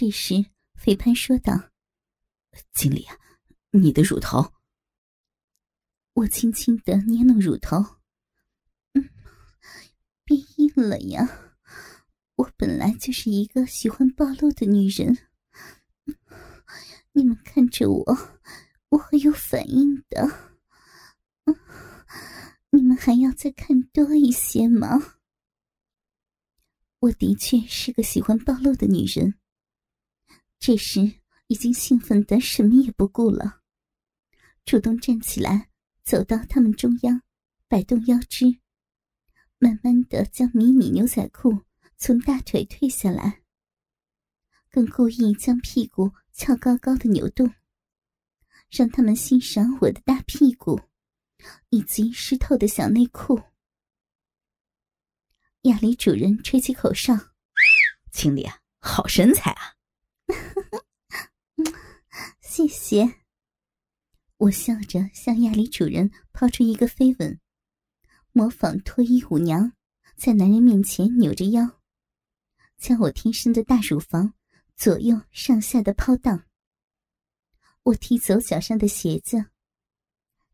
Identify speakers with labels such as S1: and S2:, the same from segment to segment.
S1: 这时，肥潘说道：“
S2: 经理啊，你的乳头。”
S1: 我轻轻的捏弄乳头，嗯，变硬了呀。我本来就是一个喜欢暴露的女人，你们看着我，我会有反应的。你们还要再看多一些吗？我的确是个喜欢暴露的女人。这时已经兴奋的什么也不顾了，主动站起来，走到他们中央，摆动腰肢，慢慢的将迷你牛仔裤从大腿退下来，更故意将屁股翘高高的扭动，让他们欣赏我的大屁股以及湿透的小内裤。亚里主人吹起口哨：“
S2: 经理啊，好身材啊！”
S1: 谢谢。我笑着向亚里主人抛出一个飞吻，模仿脱衣舞娘，在男人面前扭着腰，将我天生的大乳房左右上下的抛荡。我踢走脚上的鞋子，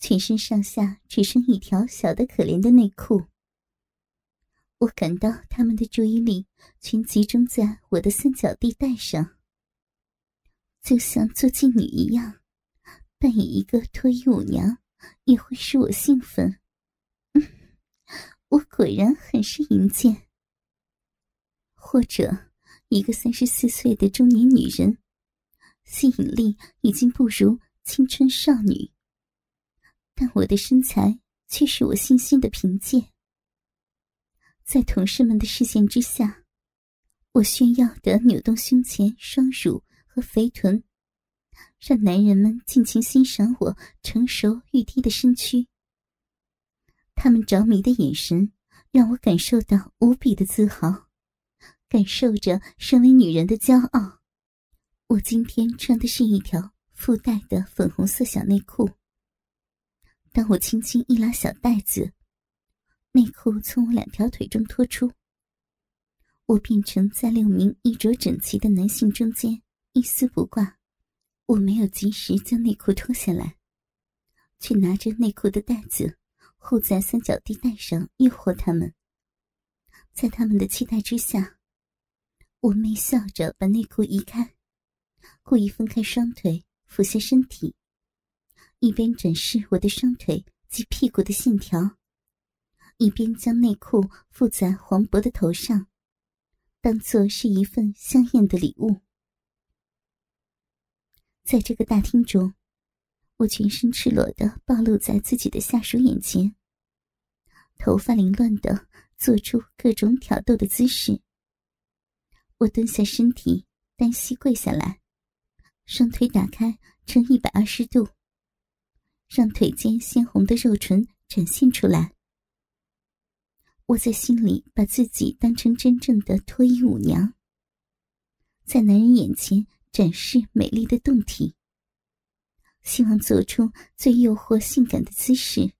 S1: 全身上下只剩一条小的可怜的内裤。我感到他们的注意力全集中在我的三角地带上，就像做妓女一样，扮演一个脱衣舞娘也会使我兴奋。嗯，我果然很是淫贱。或者，一个三十四岁的中年女人，吸引力已经不如青春少女，但我的身材却是我信心的凭借。在同事们的视线之下，我炫耀的扭动胸前双乳和肥臀，让男人们尽情欣赏我成熟欲滴的身躯。他们着迷的眼神让我感受到无比的自豪，感受着身为女人的骄傲。我今天穿的是一条附带的粉红色小内裤。当我轻轻一拉小带子。内裤从我两条腿中脱出，我变成在六名衣着整齐的男性中间一丝不挂。我没有及时将内裤脱下来，却拿着内裤的带子护在三角地带上，诱惑他们。在他们的期待之下，我媚笑着把内裤移开，故意分开双腿，俯下身体，一边展示我的双腿及屁股的线条。一边将内裤附在黄渤的头上，当做是一份香艳的礼物。在这个大厅中，我全身赤裸的暴露在自己的下属眼前，头发凌乱的做出各种挑逗的姿势。我蹲下身体，单膝跪下来，双腿打开成一百二十度，让腿间鲜红的肉唇展现出来。我在心里把自己当成真正的脱衣舞娘，在男人眼前展示美丽的胴体，希望做出最诱惑性感的姿势。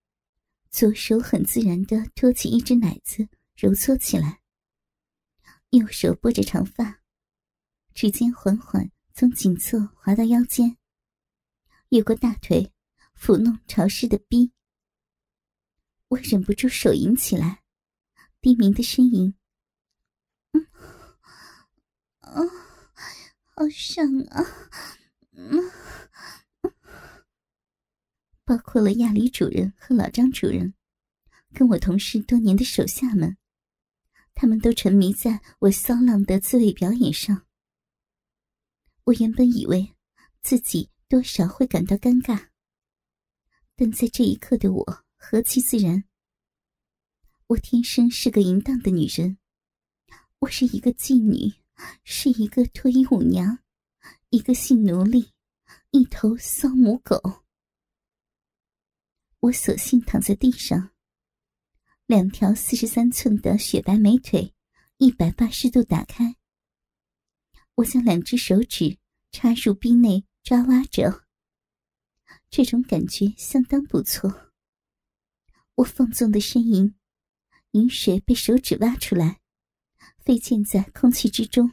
S1: 左手很自然的托起一只奶子，揉搓起来；右手拨着长发，指尖缓缓从颈侧滑到腰间，越过大腿，抚弄潮湿的逼。我忍不住手淫起来。低鸣的呻吟，嗯，啊，好爽啊，包括了亚里主人和老张主人，跟我同事多年的手下们，他们都沉迷在我骚浪的自慰表演上。我原本以为自己多少会感到尴尬，但在这一刻的我何其自然。我天生是个淫荡的女人，我是一个妓女，是一个脱衣舞娘，一个性奴隶，一头骚母狗。我索性躺在地上，两条四十三寸的雪白美腿一百八十度打开，我将两只手指插入逼内抓挖着，这种感觉相当不错。我放纵的呻吟。饮水被手指挖出来，飞溅在空气之中。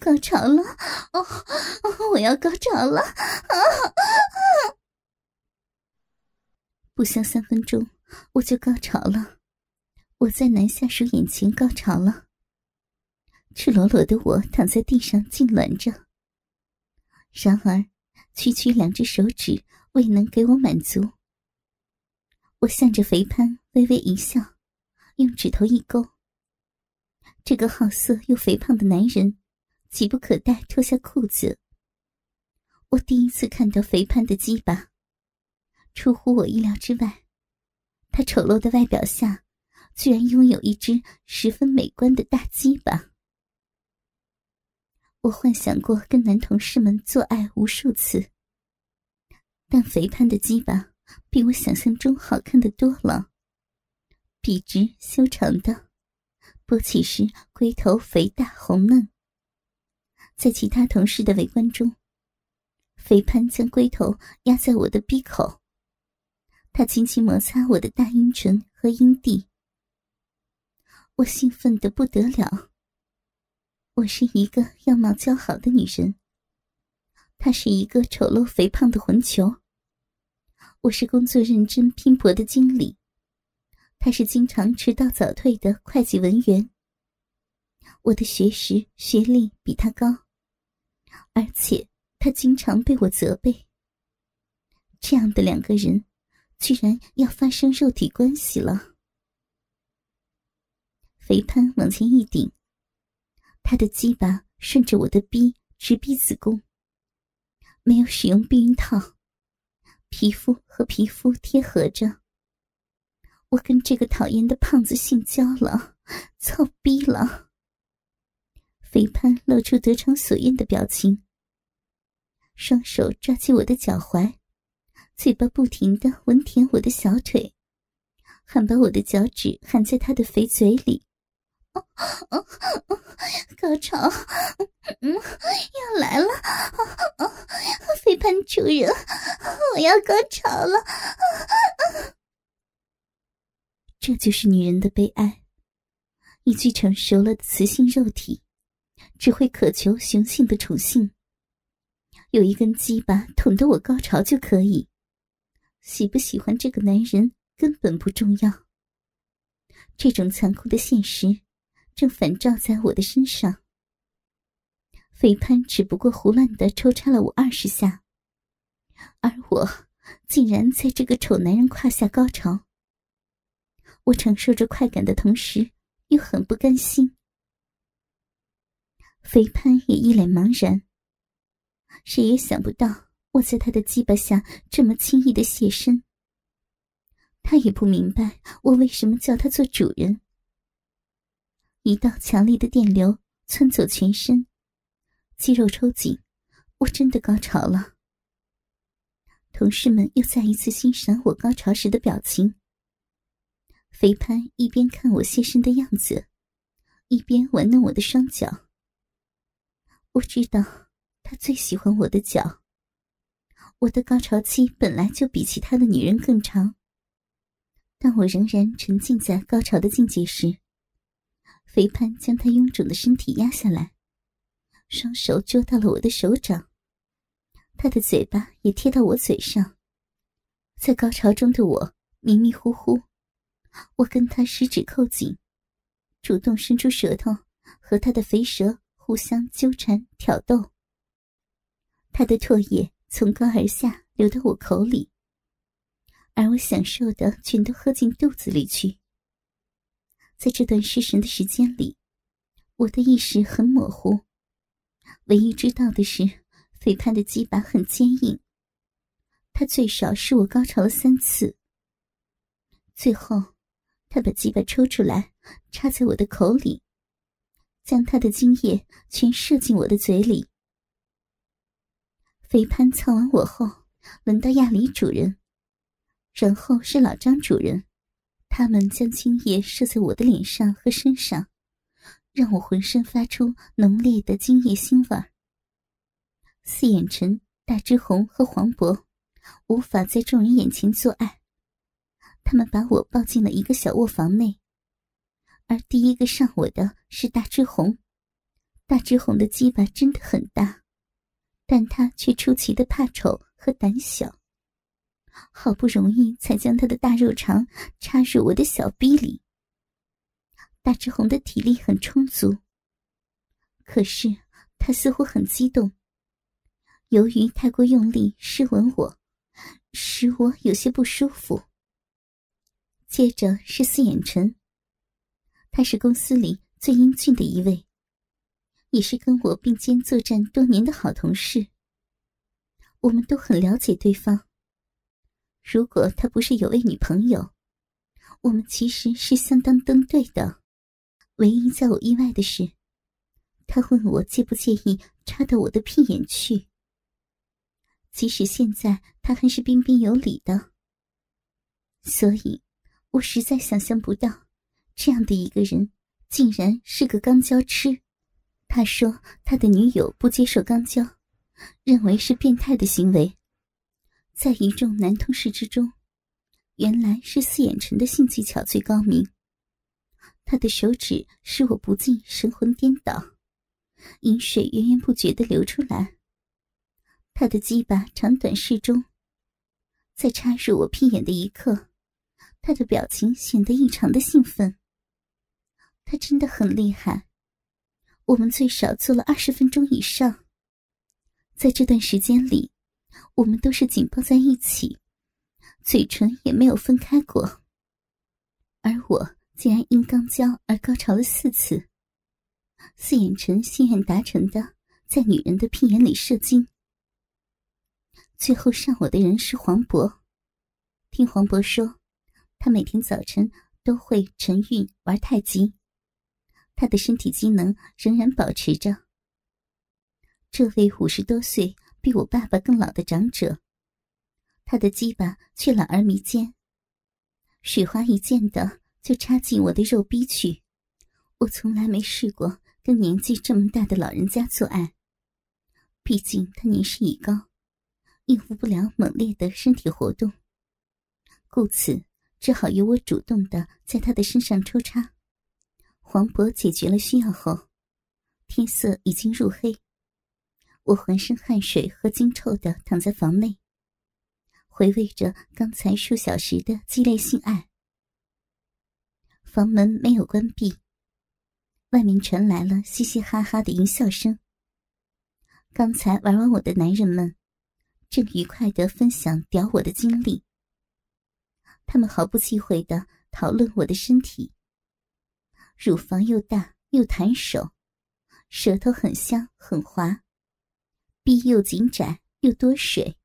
S1: 高潮了！哦，我要高潮了！不消三分钟，我就高潮了。我在男下属眼前高潮了。赤裸裸的我躺在地上痉挛着。然而，区区两只手指未能给我满足。我向着肥潘微微一笑，用指头一勾。这个好色又肥胖的男人，急不可待脱下裤子。我第一次看到肥胖的鸡巴，出乎我意料之外。他丑陋的外表下，居然拥有一只十分美观的大鸡巴。我幻想过跟男同事们做爱无数次，但肥胖的鸡巴比我想象中好看的多了，笔直修长的。勃起时，龟头肥大红嫩。在其他同事的围观中，肥潘将龟头压在我的鼻口，他轻轻摩擦我的大阴唇和阴蒂。我兴奋的不得了。我是一个样貌姣好的女人，他是一个丑陋肥胖的混球。我是工作认真拼搏的经理。他是经常迟到早退的会计文员。我的学识、学历比他高，而且他经常被我责备。这样的两个人，居然要发生肉体关系了。肥潘往前一顶，他的鸡巴顺着我的逼直逼子宫。没有使用避孕套，皮肤和皮肤贴合着。我跟这个讨厌的胖子性交了，操逼了！肥潘露出得偿所愿的表情，双手抓起我的脚踝，嘴巴不停的吻舔我的小腿，还把我的脚趾含在他的肥嘴里。高潮，嗯，要来了！肥潘主人，我要高潮了！这就是女人的悲哀。一具成熟了的雌性肉体，只会渴求雄性的宠幸。有一根鸡巴捅得我高潮就可以，喜不喜欢这个男人根本不重要。这种残酷的现实，正反照在我的身上。肥潘只不过胡乱的抽插了我二十下，而我竟然在这个丑男人胯下高潮。我承受着快感的同时，又很不甘心。肥潘也一脸茫然。谁也想不到我在他的鸡巴下这么轻易的现身。他也不明白我为什么叫他做主人。一道强力的电流窜走全身，肌肉抽紧，我真的高潮了。同事们又再一次欣赏我高潮时的表情。肥潘一边看我现身的样子，一边玩弄我的双脚。我知道他最喜欢我的脚。我的高潮期本来就比其他的女人更长，但我仍然沉浸在高潮的境界时，肥潘将他臃肿的身体压下来，双手捉到了我的手掌，他的嘴巴也贴到我嘴上。在高潮中的我迷迷糊糊。我跟他十指扣紧，主动伸出舌头，和他的肥舌互相纠缠挑逗。他的唾液从高而下流到我口里，而我享受的全都喝进肚子里去。在这段失神的时间里，我的意识很模糊，唯一知道的是，肥胖的鸡巴很坚硬，他最少使我高潮了三次。最后。他把鸡巴抽出来，插在我的口里，将他的精液全射进我的嘴里。肥潘操完我后，轮到亚里主人，然后是老张主人，他们将精液射在我的脸上和身上，让我浑身发出浓烈的精液腥味儿。四眼陈、大之红和黄渤无法在众人眼前做爱。他们把我抱进了一个小卧房内，而第一个上我的是大志红，大志红的鸡巴真的很大，但他却出奇的怕丑和胆小。好不容易才将他的大肉肠插入我的小逼里。大志红的体力很充足，可是他似乎很激动。由于太过用力湿吻我，使我有些不舒服。接着是四眼辰，他是公司里最英俊的一位，也是跟我并肩作战多年的好同事。我们都很了解对方。如果他不是有位女朋友，我们其实是相当登对的。唯一在我意外的是，他问我介不介意插到我的屁眼去。即使现在他还是彬彬有礼的，所以我实在想象不到，这样的一个人竟然是个肛交痴。他说他的女友不接受肛交，认为是变态的行为。在一众男同事之中，原来是四眼辰的性技巧最高明。他的手指使我不禁神魂颠倒，饮水源源不绝的流出来。他的鸡巴长短适中，在插入我屁眼的一刻，他的表情显得异常的兴奋。他真的很厉害。我们最少做了二十分钟以上，在这段时间里。我们都是紧抱在一起，嘴唇也没有分开过。而我竟然因肛交而高潮了四次。四眼辰心愿达成的，在女人的屁眼里射精。最后上我的人是黄渤。听黄渤说，他每天早晨都会晨运玩太极，他的身体机能仍然保持着。这位五十多岁。比我爸爸更老的长者，他的鸡巴却懒而弥坚，水花一溅的就插进我的肉逼去。我从来没试过跟年纪这么大的老人家做爱，毕竟他年事已高，应付不了猛烈的身体活动，故此只好由我主动的在他的身上抽插。黄渤解决了需要后，天色已经入黑。我浑身汗水和精臭的躺在房内，回味着刚才数小时的激烈性爱。房门没有关闭，外面传来了嘻嘻哈哈的淫笑声。刚才玩完我的男人们，正愉快的分享屌我的经历。他们毫不忌讳的讨论我的身体，乳房又大又弹手，舌头很香很滑。逼又紧窄又多水，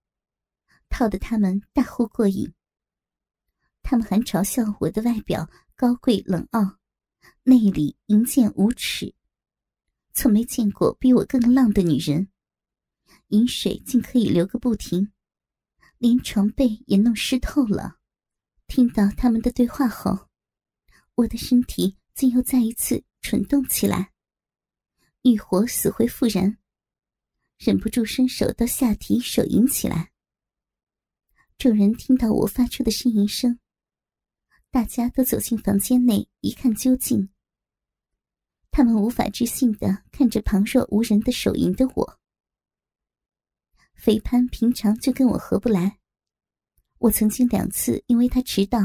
S1: 套得他们大呼过瘾。他们还嘲笑我的外表高贵冷傲，内里淫贱无耻，从没见过比我更浪的女人。饮水竟可以流个不停，连床被也弄湿透了。听到他们的对话后，我的身体竟又再一次蠢动起来，欲火死灰复燃。忍不住伸手到下体手淫起来。众人听到我发出的呻吟声，大家都走进房间内一看究竟。他们无法置信的看着旁若无人的手淫的我。肥潘平常就跟我合不来，我曾经两次因为他迟到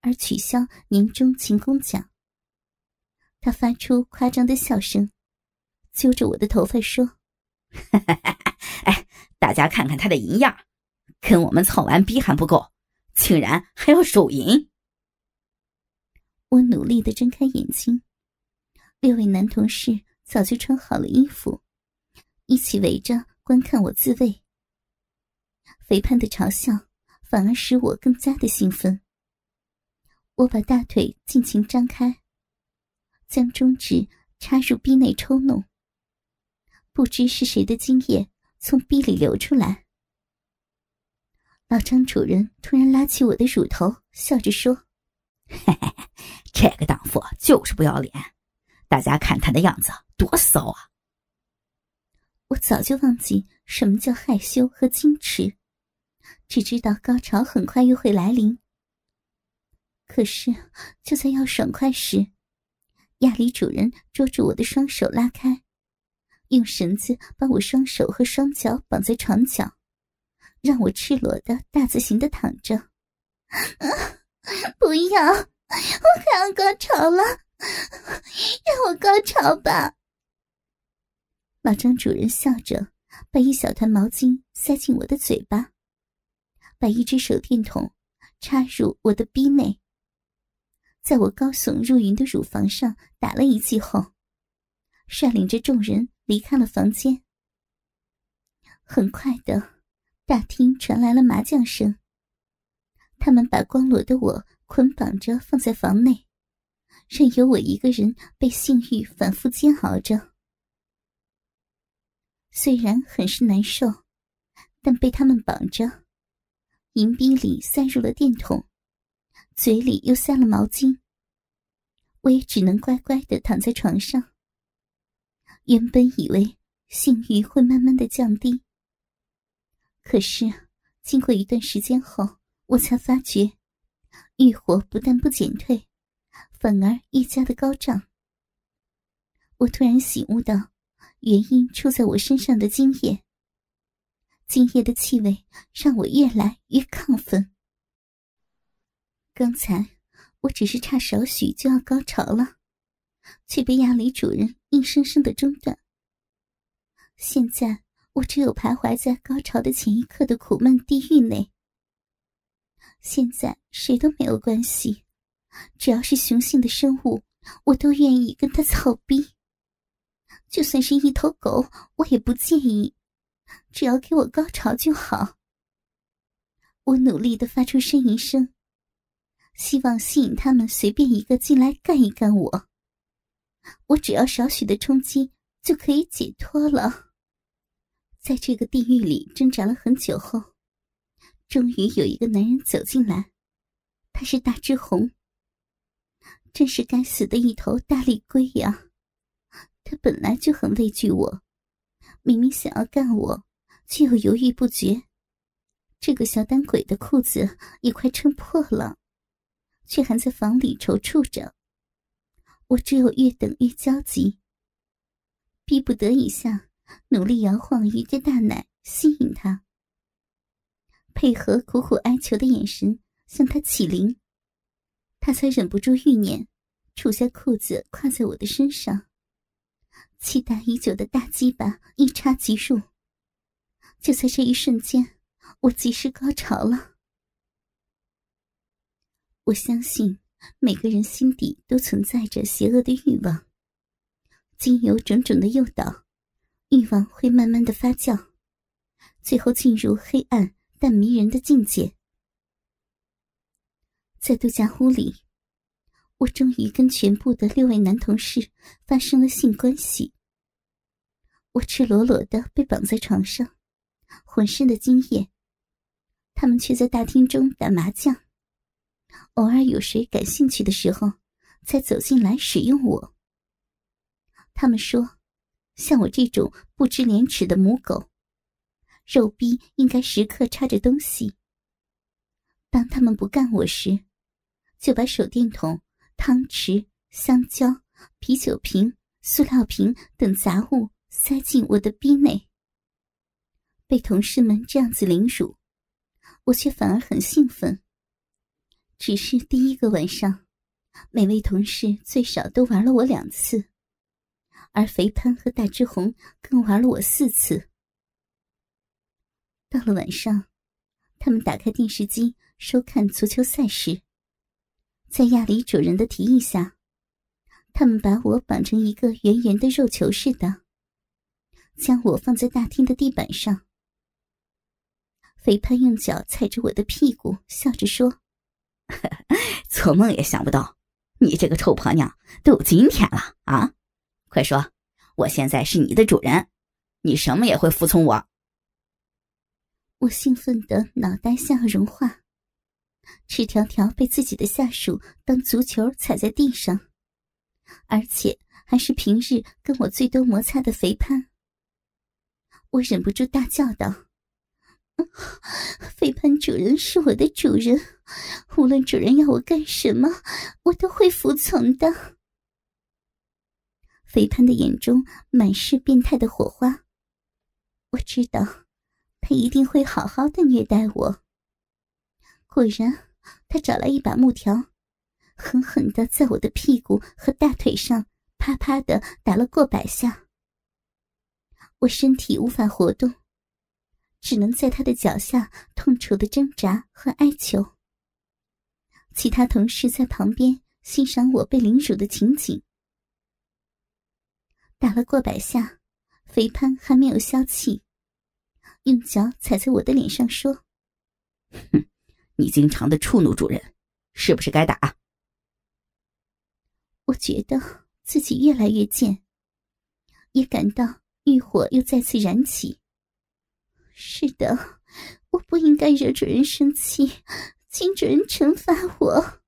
S1: 而取消年终勤工奖。他发出夸张的笑声，揪着我的头发说。
S2: 哎，大家看看他的淫样，跟我们操完逼还不够，竟然还要手淫。
S1: 我努力的睁开眼睛，六位男同事早就穿好了衣服，一起围着观看我自慰。肥胖的嘲笑反而使我更加的兴奋。我把大腿尽情张开，将中指插入逼内抽弄。不知是谁的精液从逼里流出来。老张主人突然拉起我的乳头，笑着说：“
S2: 嘿嘿嘿，这个荡妇就是不要脸，大家看她的样子多骚啊！”
S1: 我早就忘记什么叫害羞和矜持，只知道高潮很快又会来临。可是就在要爽快时，亚里主人捉住我的双手拉开。用绳子把我双手和双脚绑在床角，让我赤裸的大字形的躺着。不要，我快要高潮了，让我高潮吧。老张主人笑着，把一小团毛巾塞进我的嘴巴，把一只手电筒插入我的逼内，在我高耸入云的乳房上打了一记后，率领着众人离开了房间。很快的，大厅传来了麻将声。他们把光裸的我捆绑着放在房内，任由我一个人被性欲反复煎熬着。虽然很是难受，但被他们绑着，银币里塞入了电筒，嘴里又塞了毛巾，我也只能乖乖的躺在床上。原本以为性欲会慢慢的降低，可是经过一段时间后，我才发觉，欲火不但不减退，反而愈加的高涨。我突然醒悟到。原因出在我身上的精液，今夜的气味让我越来越亢奋。刚才我只是差少许就要高潮了，却被亚里主人硬生生的中断。现在我只有徘徊在高潮的前一刻的苦闷地狱内。现在谁都没有关系，只要是雄性的生物，我都愿意跟他操逼。就算是一头狗，我也不介意，只要给我高潮就好。我努力的发出呻吟声，希望吸引他们随便一个进来干一干我。我只要少许的冲击就可以解脱了。在这个地狱里挣扎了很久后，终于有一个男人走进来，他是大志红。真是该死的一头大力龟呀！他本来就很畏惧我，明明想要干我，却又犹豫不决。这个小胆鬼的裤子也快撑破了，却还在房里踌躇着。我只有越等越焦急，逼不得已下，努力摇晃鱼的大奶吸引他，配合苦苦哀求的眼神向他起灵，他才忍不住欲念，除下裤子跨在我的身上。期待已久的大鸡巴一插即入，就在这一瞬间，我即时高潮了。我相信每个人心底都存在着邪恶的欲望，经由种种的诱导，欲望会慢慢的发酵，最后进入黑暗但迷人的境界。在度假屋里。我终于跟全部的六位男同事发生了性关系。我赤裸裸的被绑在床上，浑身的精液。他们却在大厅中打麻将，偶尔有谁感兴趣的时候，才走进来使用我。他们说，像我这种不知廉耻的母狗，肉逼应该时刻插着东西。当他们不干我时，就把手电筒。汤匙、香蕉、啤酒瓶、塑料瓶等杂物塞进我的逼内。被同事们这样子凌辱，我却反而很兴奋。只是第一个晚上，每位同事最少都玩了我两次，而肥潘和大志红更玩了我四次。到了晚上，他们打开电视机收看足球赛事。在亚里主人的提议下，他们把我绑成一个圆圆的肉球似的，将我放在大厅的地板上。肥潘用脚踩着我的屁股，笑着说：“
S2: 做梦也想不到，你这个臭婆娘都有今天了啊！快说，我现在是你的主人，你什么也会服从我。”
S1: 我兴奋的脑袋像要融化。赤条条被自己的下属当足球踩在地上，而且还是平日跟我最多摩擦的肥潘。我忍不住大叫道：“ 肥潘主人是我的主人，无论主人要我干什么，我都会服从的。”肥潘的眼中满是变态的火花。我知道，他一定会好好的虐待我。果然，他找来一把木条，狠狠的在我的屁股和大腿上啪啪的打了过百下。我身体无法活动，只能在他的脚下痛楚的挣扎和哀求。其他同事在旁边欣赏我被凌辱的情景。打了过百下，肥潘还没有消气，用脚踩在我的脸上说：“
S2: 哼，你经常的触怒主人，是不是该打？”
S1: 我觉得自己越来越贱，也感到欲火又再次燃起。是的，我不应该惹主人生气，请主人惩罚我。